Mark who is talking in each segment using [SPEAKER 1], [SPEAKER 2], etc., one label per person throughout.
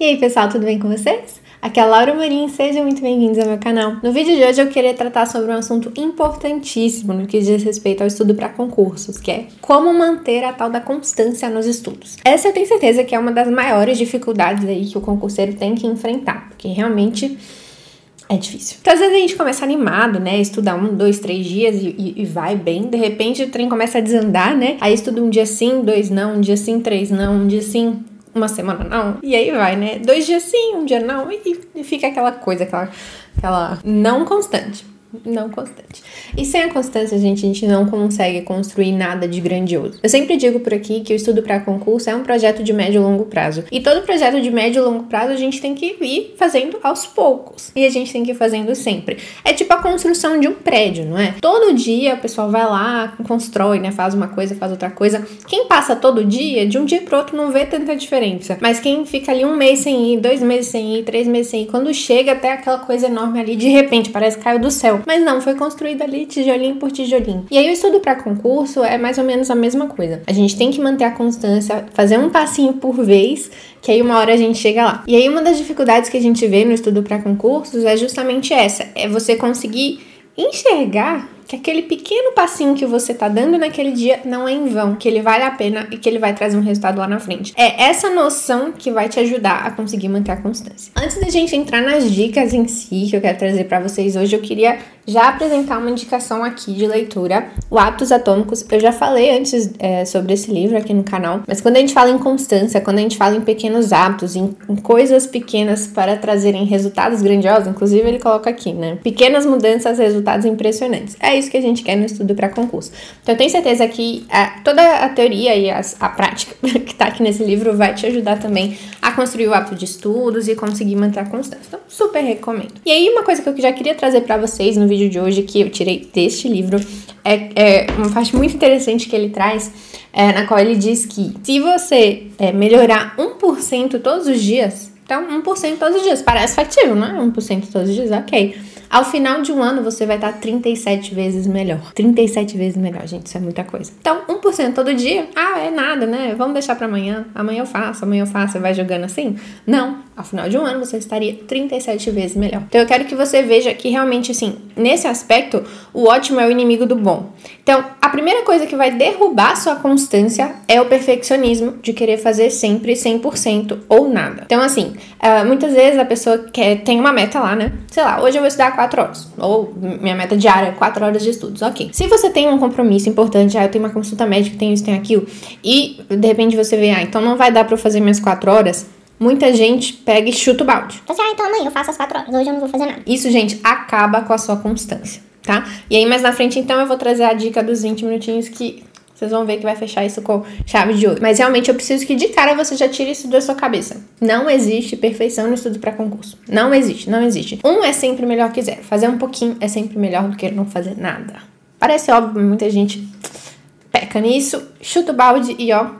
[SPEAKER 1] E aí, pessoal, tudo bem com vocês? Aqui é a Laura Marim, sejam muito bem-vindos ao meu canal. No vídeo de hoje eu queria tratar sobre um assunto importantíssimo no que diz respeito ao estudo para concursos, que é como manter a tal da constância nos estudos. Essa eu tenho certeza que é uma das maiores dificuldades aí que o concurseiro tem que enfrentar, porque realmente é difícil. Então, às vezes a gente começa animado, né? Estudar um, dois, três dias e, e, e, vai bem. De repente o trem começa a desandar, né? Aí estuda um dia sim, dois não, um dia sim, três não, um dia sim, uma semana não. E aí vai, né? Dois dias sim, um dia não. E, fica aquela coisa, aquela, aquela não constante não constante. E sem a constância, gente, a gente não consegue construir nada de grandioso. Eu sempre digo por aqui que o estudo para concurso é um projeto de médio e longo prazo. E todo projeto de médio e longo prazo a gente tem que ir fazendo aos poucos. E a gente tem que ir fazendo sempre. É tipo a construção de um prédio, não é? Todo dia o pessoal vai lá, constrói, né? Faz uma coisa, faz outra coisa. Quem passa todo dia, de um dia pro outro não vê tanta diferença. Mas quem fica ali um mês sem ir, dois meses sem ir, três meses sem ir, quando chega até aquela coisa enorme ali, de repente parece que caiu do céu. Mas não, foi construído ali tijolinho por tijolinho. E aí o estudo para concurso é mais ou menos a mesma coisa. A gente tem que manter a constância, fazer um passinho por vez, que aí uma hora a gente chega lá. E aí uma das dificuldades que a gente vê no estudo para concursos é justamente essa, é você conseguir enxergar que aquele pequeno passinho que você tá dando naquele dia não é em vão, que ele vale a pena e que ele vai trazer um resultado lá na frente. É essa noção que vai te ajudar a conseguir manter a constância. Antes da gente entrar nas dicas em si que eu quero trazer para vocês hoje, eu queria já apresentar uma indicação aqui de leitura, o Hábitos Atômicos. Eu já falei antes é, sobre esse livro aqui no canal, mas quando a gente fala em constância, quando a gente fala em pequenos hábitos, em, em coisas pequenas para trazerem resultados grandiosos, inclusive ele coloca aqui, né? Pequenas mudanças, resultados impressionantes. É isso que a gente quer no estudo para concurso. Então eu tenho certeza que a, toda a teoria e as, a prática que tá aqui nesse livro vai te ajudar também a construir o hábito de estudos e conseguir manter a constância. Então, super recomendo. E aí, uma coisa que eu já queria trazer para vocês no vídeo de hoje, que eu tirei deste livro, é, é uma parte muito interessante que ele traz, é, na qual ele diz que se você é, melhorar 1% todos os dias, então 1% todos os dias, parece factível, não é? 1% todos os dias, ok. Ao final de um ano, você vai estar 37 vezes melhor. 37 vezes melhor, gente, isso é muita coisa. Então, 1% todo dia, ah, é nada, né? Vamos deixar para amanhã. Amanhã eu faço, amanhã eu faço, vai jogando assim? Não. Ao final de um ano, você estaria 37 vezes melhor. Então, eu quero que você veja que realmente, assim, nesse aspecto, o ótimo é o inimigo do bom. Então, a primeira coisa que vai derrubar sua constância é o perfeccionismo de querer fazer sempre 100% ou nada. Então, assim, uh, muitas vezes a pessoa quer, tem uma meta lá, né? Sei lá, hoje eu vou estudar 4 horas. Ou minha meta diária é 4 horas de estudos. Ok. Se você tem um compromisso importante, ah, eu tenho uma consulta médica, tenho isso, tenho aquilo, e de repente você vê, ah, então não vai dar pra eu fazer minhas 4 horas, muita gente pega e chuta o balde.
[SPEAKER 2] Então, ah, então amanhã eu faço as 4 horas, hoje eu não vou fazer nada.
[SPEAKER 1] Isso, gente, acaba com a sua constância, tá? E aí, mais na frente, então, eu vou trazer a dica dos 20 minutinhos que vocês vão ver que vai fechar isso com chave de ouro. Mas realmente eu preciso que de cara você já tire isso da sua cabeça. Não existe perfeição no estudo para concurso. Não existe, não existe. Um é sempre melhor que zero. Fazer um pouquinho é sempre melhor do que não fazer nada. Parece óbvio, muita gente peca nisso, chuta o balde e ó,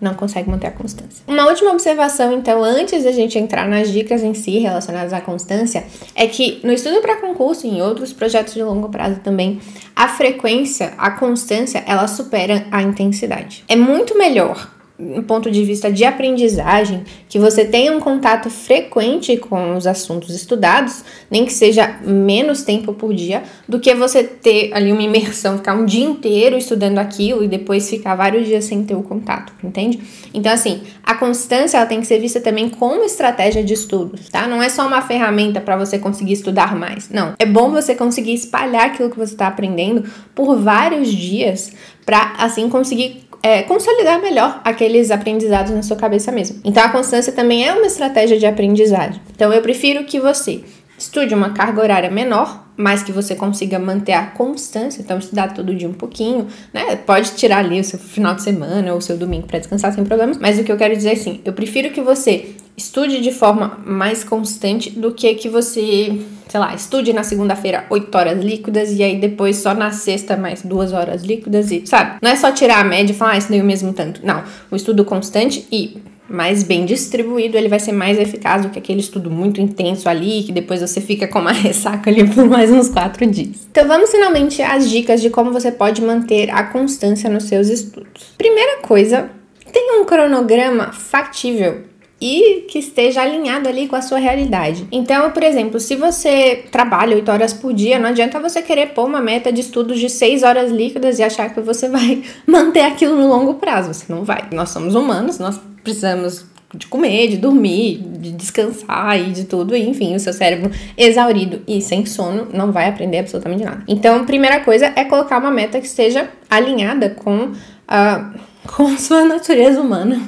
[SPEAKER 1] não consegue manter a constância. Uma última observação, então, antes da gente entrar nas dicas em si relacionadas à constância, é que no estudo para concurso e em outros projetos de longo prazo também, a frequência, a constância, ela supera a intensidade. É muito melhor um ponto de vista de aprendizagem, que você tenha um contato frequente com os assuntos estudados, nem que seja menos tempo por dia, do que você ter ali uma imersão, ficar um dia inteiro estudando aquilo e depois ficar vários dias sem ter o contato, entende? Então, assim, a constância ela tem que ser vista também como estratégia de estudos, tá? Não é só uma ferramenta para você conseguir estudar mais. Não. É bom você conseguir espalhar aquilo que você está aprendendo por vários dias para assim conseguir é, consolidar melhor aqueles aprendizados na sua cabeça mesmo. Então a constância também é uma estratégia de aprendizagem. Então eu prefiro que você estude uma carga horária menor, mas que você consiga manter a constância, então estudar todo dia um pouquinho, né? Pode tirar ali o seu final de semana ou o seu domingo para descansar sem problemas, mas o que eu quero dizer é assim, eu prefiro que você estude de forma mais constante do que que você, sei lá, estude na segunda-feira 8 horas líquidas e aí depois só na sexta mais 2 horas líquidas e, sabe? Não é só tirar a média e falar, ah, isso daí o mesmo tanto. Não, o estudo constante e mais bem distribuído, ele vai ser mais eficaz do que aquele estudo muito intenso ali, que depois você fica com uma ressaca ali por mais uns quatro dias. Então vamos finalmente às dicas de como você pode manter a constância nos seus estudos. Primeira coisa, tenha um cronograma factível e que esteja alinhado ali com a sua realidade. Então, por exemplo, se você trabalha 8 horas por dia, não adianta você querer pôr uma meta de estudos de 6 horas líquidas e achar que você vai manter aquilo no longo prazo. Você não vai. Nós somos humanos, nós precisamos de comer, de dormir, de descansar e de tudo, enfim, o seu cérebro exaurido e sem sono não vai aprender absolutamente nada. Então, primeira coisa é colocar uma meta que esteja alinhada com a com sua natureza humana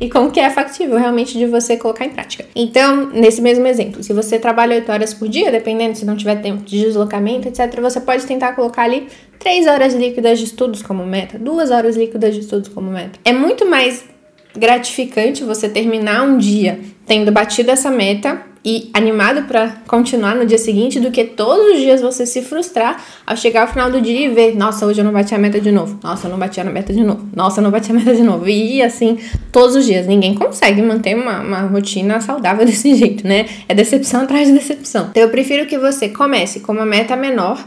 [SPEAKER 1] e com o que é factível realmente de você colocar em prática. Então, nesse mesmo exemplo, se você trabalha 8 horas por dia, dependendo se não tiver tempo de deslocamento, etc., você pode tentar colocar ali 3 horas líquidas de estudos como meta, 2 horas líquidas de estudos como meta. É muito mais gratificante você terminar um dia tendo batido essa meta e animado para continuar no dia seguinte do que todos os dias você se frustrar ao chegar ao final do dia e ver, nossa, hoje eu não bati a meta de novo. Nossa, eu não bati a meta de novo. Nossa, eu não bati a meta de novo. E assim, todos os dias. Ninguém consegue manter uma, uma rotina saudável desse jeito, né? É decepção atrás de decepção. Então eu prefiro que você comece com uma meta menor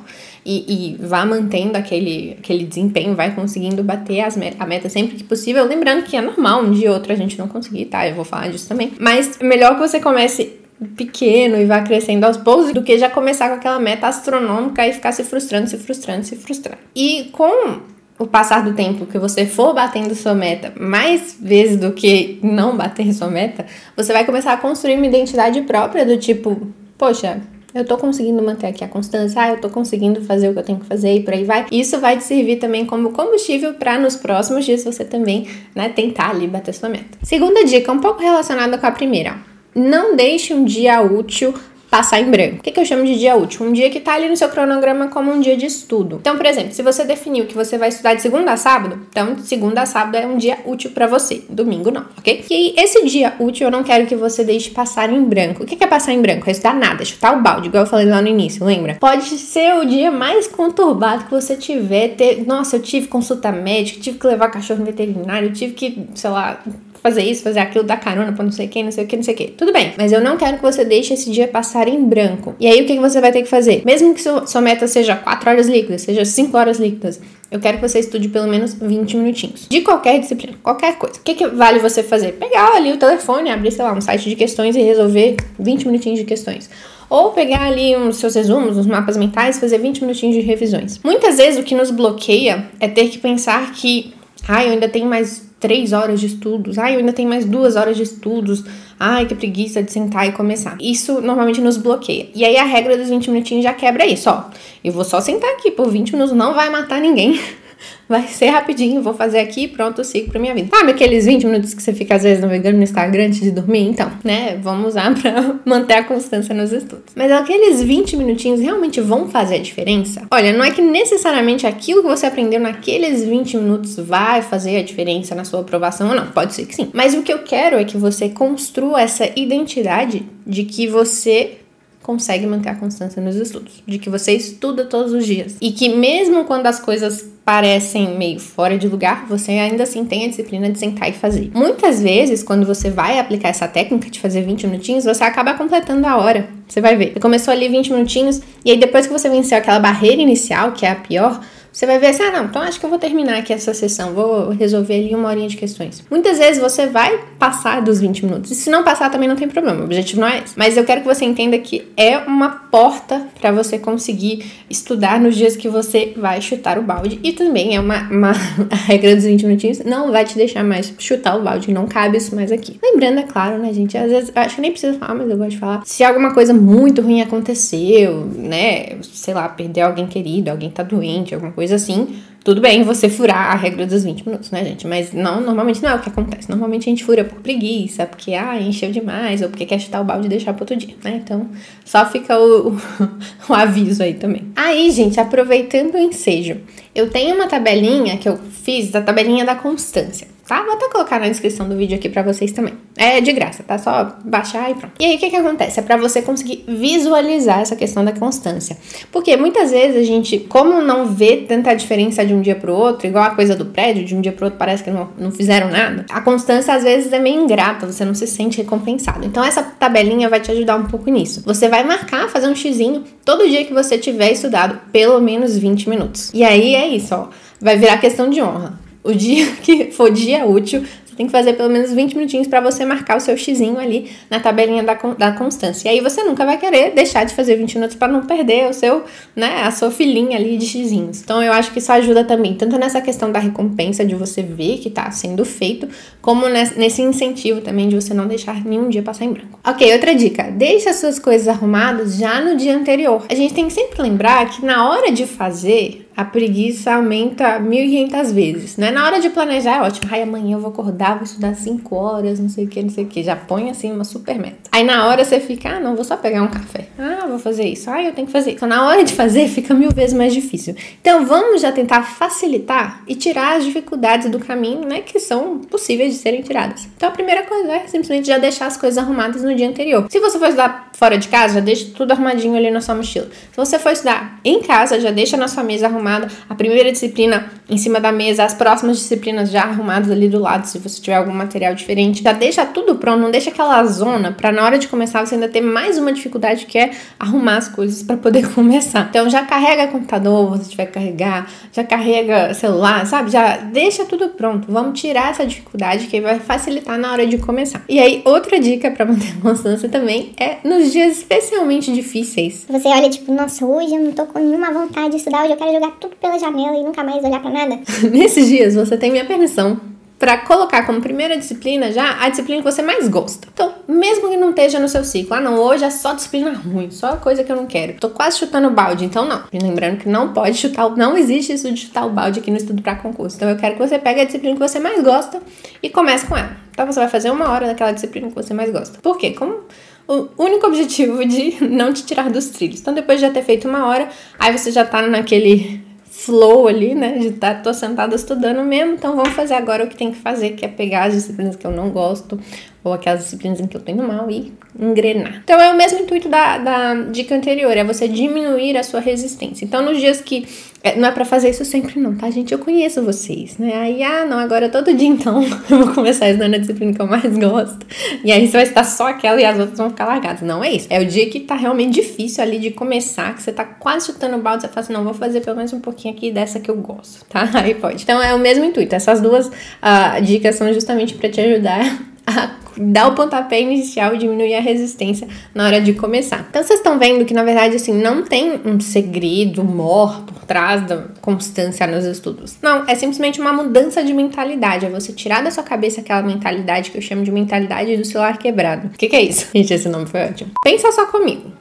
[SPEAKER 1] e, e, vá mantendo aquele, aquele desempenho, vai conseguindo bater as met a meta sempre que possível. Lembrando que é normal um dia ou outro a gente não conseguir, tá? Eu vou falar disso também. Mas melhor que você comece pequeno e vá crescendo aos poucos do que já começar com aquela meta astronômica e ficar se frustrando, se frustrando, se frustrando. E com o passar do tempo que você for batendo sua meta mais vezes do que não bater sua meta, você vai começar a construir uma identidade própria do tipo, poxa, eu tô conseguindo manter aqui a constância, ah, eu tô conseguindo fazer o que eu tenho que fazer e por aí vai. Isso vai te servir também como combustível para nos próximos dias você também, né, tentar ali bater sua meta. Segunda dica, um pouco relacionada com a primeira. Não deixe um dia útil passar em branco. O que, que, eu chamo de dia útil? Um dia que tá ali no seu cronograma como um dia de estudo. Então, por exemplo, se você definiu que você vai estudar de segunda a sábado, então segunda a sábado é um dia útil para você. Domingo não, ok? E esse dia útil eu não quero que você deixe passar em branco. O que, que é passar em branco? É estudar nada, chutar o balde, igual eu falei lá no início, lembra? Pode ser o dia mais conturbado que você tiver. Ter... Nossa, eu tive consulta médica, tive que levar cachorro no veterinário, tive que, sei lá, fazer isso, fazer aquilo, dar carona pra não sei quem, não sei o que, não sei o que. Tudo bem, mas eu não quero que você deixe esse dia passar em branco. E aí o que, que você vai ter que fazer? Mesmo que sua, meta seja 4 horas líquidas, seja 5 horas líquidas, eu quero que você estude pelo menos 20 minutinhos. De qualquer disciplina, qualquer coisa. O que, que vale você fazer? Pegar ali o telefone, abrir, sei lá, um site de questões e resolver 20 minutinhos de questões. Ou pegar ali os seus resumos, os mapas mentais, fazer 20 minutinhos de revisões. Muitas vezes o que nos bloqueia é ter que pensar que, ah, eu ainda tenho mais três horas de estudos. Ai, eu ainda tenho mais duas horas de estudos. Ai, que preguiça de sentar e começar. Isso normalmente nos bloqueia. E aí a regra dos 20 minutinhos já quebra isso, ó. Eu vou só sentar aqui por 20 minutos, não vai matar ninguém. Vai ser rapidinho, vou fazer aqui pronto, sigo pra minha vida. Sabe aqueles 20 minutos que você fica às vezes navegando no Instagram antes de dormir? Então, né, vamos usar pra manter a constância nos estudos. Mas aqueles 20 minutinhos realmente vão fazer a diferença? Olha, não é que necessariamente aquilo que você aprendeu naqueles 20 minutos vai fazer a diferença na sua aprovação ou não. Pode ser que sim. Mas o que eu quero é que você construa essa identidade de que você consegue manter a constância nos estudos, de que você estuda todos os dias e que mesmo quando as coisas parecem meio fora de lugar, você ainda assim tem a disciplina de sentar e fazer. Muitas vezes, quando você vai aplicar essa técnica de fazer 20 minutinhos, você acaba completando a hora. Você vai ver. Você começou ali 20 minutinhos e aí depois que você venceu aquela barreira inicial, que é a pior, você vai ver assim, ah, não, então acho que eu vou terminar aqui essa sessão, vou resolver ali uma horinha de questões. Muitas vezes você vai passar dos 20 minutos, e se não passar também não tem problema, o objetivo não é esse. Mas eu quero que você entenda que é uma porta para você conseguir estudar nos dias que você vai chutar o balde, e também é uma, uma regra dos 20 minutinhos, não vai te deixar mais chutar o balde, não cabe isso mais aqui. Lembrando, é claro, né, gente, às vezes, acho que nem preciso falar, mas eu gosto de falar, se alguma coisa muito ruim aconteceu, né, sei lá, perdeu alguém querido, alguém tá doente, alguma coisa coisa assim, tudo bem você furar a regra dos 20 minutos, né, gente? Mas não, normalmente não é o que acontece. Normalmente a gente fura por preguiça, porque, ah, encheu demais, ou porque quer chutar o balde e deixar pro outro dia, né? Então, só fica o, o, o aviso aí também. Aí, gente, aproveitando o ensejo, eu tenho uma tabelinha que eu fiz, da tabelinha da constância tá? Vou até colocar na descrição do vídeo aqui para vocês também. É de graça, tá? Só baixar e pronto. E aí, o que que acontece? É para você conseguir visualizar essa questão da constância. Porque muitas vezes a gente, como não vê tanta diferença de um dia pro outro, igual a coisa do prédio, de um dia pro outro parece que não, não fizeram nada, a constância às vezes é meio ingrata, você não se sente recompensado. Então, essa tabelinha vai te ajudar um pouco nisso. Você vai marcar, fazer um xizinho todo dia que você tiver estudado pelo menos 20 minutos. E aí é isso, ó. Vai virar questão de honra o dia que for dia útil, você tem que fazer pelo menos 20 minutinhos para você marcar o seu xizinho ali na tabelinha da, da constância. E aí você nunca vai querer deixar de fazer 20 minutos para não perder o seu, né, a sua filinha ali de xizinhos. Então eu acho que isso ajuda também, tanto nessa questão da recompensa de você ver que tá sendo feito, como nesse incentivo também de você não deixar nenhum dia passar em branco. Ok, outra dica: deixe as suas coisas arrumadas já no dia anterior. A gente tem que sempre lembrar que na hora de fazer, a preguiça aumenta 1.500 vezes, né? Na hora de planejar é ótimo. Ai, amanhã eu vou acordar, vou estudar 5 horas, não sei o que, não sei o que. Já põe assim uma super meta. Aí na hora você fica, ah, não, vou só pegar um café. Ah, vou fazer isso. Ah, eu tenho que fazer isso. Então na hora de fazer fica mil vezes mais difícil. Então vamos já tentar facilitar e tirar as dificuldades do caminho, né? Que são possíveis de serem tiradas. Então a primeira coisa é simplesmente já deixar as coisas arrumadas no dia anterior. Se você for estudar fora de casa, já deixa tudo arrumadinho ali na sua mochila. Se você for estudar em casa, já deixa na sua mesa arrumada a primeira disciplina em cima da mesa, as próximas disciplinas já arrumadas ali do lado, se você tiver algum material diferente. Já deixa tudo pronto, não deixa aquela zona para na hora de começar você ainda ter mais uma dificuldade que é arrumar as coisas para poder começar. Então já carrega computador, você tiver que carregar, já carrega celular, sabe? Já deixa tudo pronto. Vamos tirar essa dificuldade que vai facilitar na hora de começar. E aí, outra dica para manter a constância também é nos dias especialmente difíceis.
[SPEAKER 2] Você olha tipo, nossa, hoje eu não tô com nenhuma vontade de estudar, hoje eu quero jogar tudo pela janela e nunca mais olhar para nada?
[SPEAKER 1] Nesses dias você tem minha permissão para colocar como primeira disciplina já a disciplina que você mais gosta. Então, mesmo que não esteja no seu ciclo, ah não, hoje é só disciplina ruim, só coisa que eu não quero. Tô quase chutando o balde, então não. Lembrando que não pode chutar, não existe isso de chutar o balde aqui no estudo para concurso. Então eu quero que você pegue a disciplina que você mais gosta e comece com ela. Então você vai fazer uma hora daquela disciplina que você mais gosta. Por quê? Como o único objetivo de não te tirar dos trilhos. Então, depois de já ter feito uma hora, aí você já tá naquele flow ali, né? De estar, tá, tô sentada estudando mesmo, então vamos fazer agora o que tem que fazer, que é pegar as disciplinas que eu não gosto, ou aquelas disciplinas em que eu tenho mal e engrenar. Então é o mesmo intuito da, da dica anterior, é você diminuir a sua resistência. Então nos dias que é, não é para fazer isso sempre não, tá gente? Eu conheço vocês, né? Aí, ah, não, agora todo dia então eu vou começar estudando a disciplina que eu mais gosto. E aí você vai estar só aquela e as outras vão ficar largadas. Não é isso. É o dia que tá realmente difícil ali de começar, que você tá quase chutando o balde, você fala assim, não, vou fazer pelo menos um pouquinho aqui dessa que eu gosto, tá? Aí pode. Então é o mesmo intuito. Essas duas uh, dicas são justamente para te ajudar a dar o pontapé inicial e diminuir a resistência na hora de começar. Então vocês estão vendo que na verdade assim não tem um segredo mor por trás da constância nos estudos. Não, é simplesmente uma mudança de mentalidade, é você tirar da sua cabeça aquela mentalidade que eu chamo de mentalidade do celular quebrado. O que, que é isso? Gente, esse nome foi ótimo. Pensa só comigo.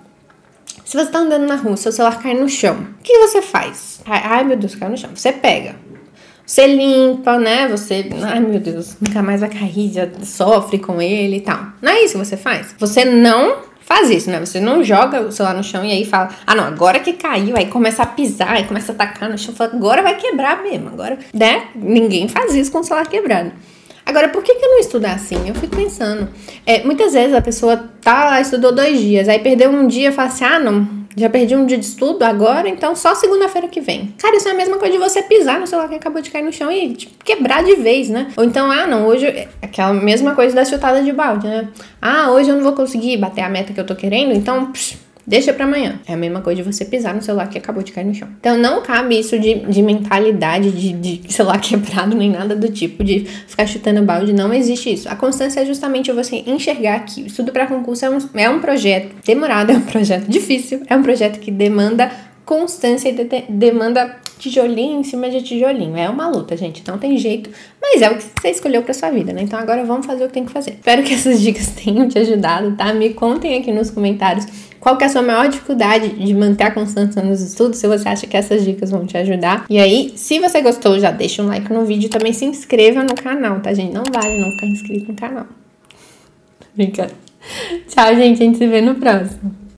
[SPEAKER 1] Se você tá andando na rua, seu celular cai no chão, o que você faz? Ai, meu Deus, caiu no chão. Você pega, você limpa, né? Você, ai meu Deus, nunca mais vai cair, sofre com ele e tal. Não é isso que você faz. Você não faz isso, né? Você não joga o celular no chão e aí fala, ah não, agora que caiu, aí começa a pisar, aí começa a tacar no chão, fala, agora vai quebrar mesmo, agora, né? Ninguém faz isso com o celular quebrado. Agora, por que, que não estudar assim? Eu fico pensando. É, muitas vezes a pessoa tá lá, estudou dois dias, aí perdeu um dia e fala assim, ah não, já perdi um dia de estudo agora, então só segunda-feira que vem. Cara, isso é a mesma coisa de você pisar no celular que acabou de cair no chão e tipo, quebrar de vez, né? Ou então, ah, não, hoje. É aquela mesma coisa da chutada de balde, né? Ah, hoje eu não vou conseguir bater a meta que eu tô querendo, então. Psh, Deixa para amanhã. É a mesma coisa de você pisar no celular que acabou de cair no chão. Então não cabe isso de, de mentalidade de, de celular quebrado nem nada do tipo, de ficar chutando balde. Não existe isso. A constância é justamente você enxergar que estudo para concurso é um, é um projeto demorado, é um projeto difícil, é um projeto que demanda constância e de, demanda tijolinho em cima de tijolinho. É uma luta, gente. Não tem jeito. Mas é o que você escolheu pra sua vida, né? Então agora vamos fazer o que tem que fazer. Espero que essas dicas tenham te ajudado, tá? Me contem aqui nos comentários qual que é a sua maior dificuldade de manter a constância nos estudos, se você acha que essas dicas vão te ajudar. E aí, se você gostou, já deixa um like no vídeo e também se inscreva no canal, tá, gente? Não vale não ficar inscrito no canal. Brincadeira. Tchau, gente. A gente se vê no próximo.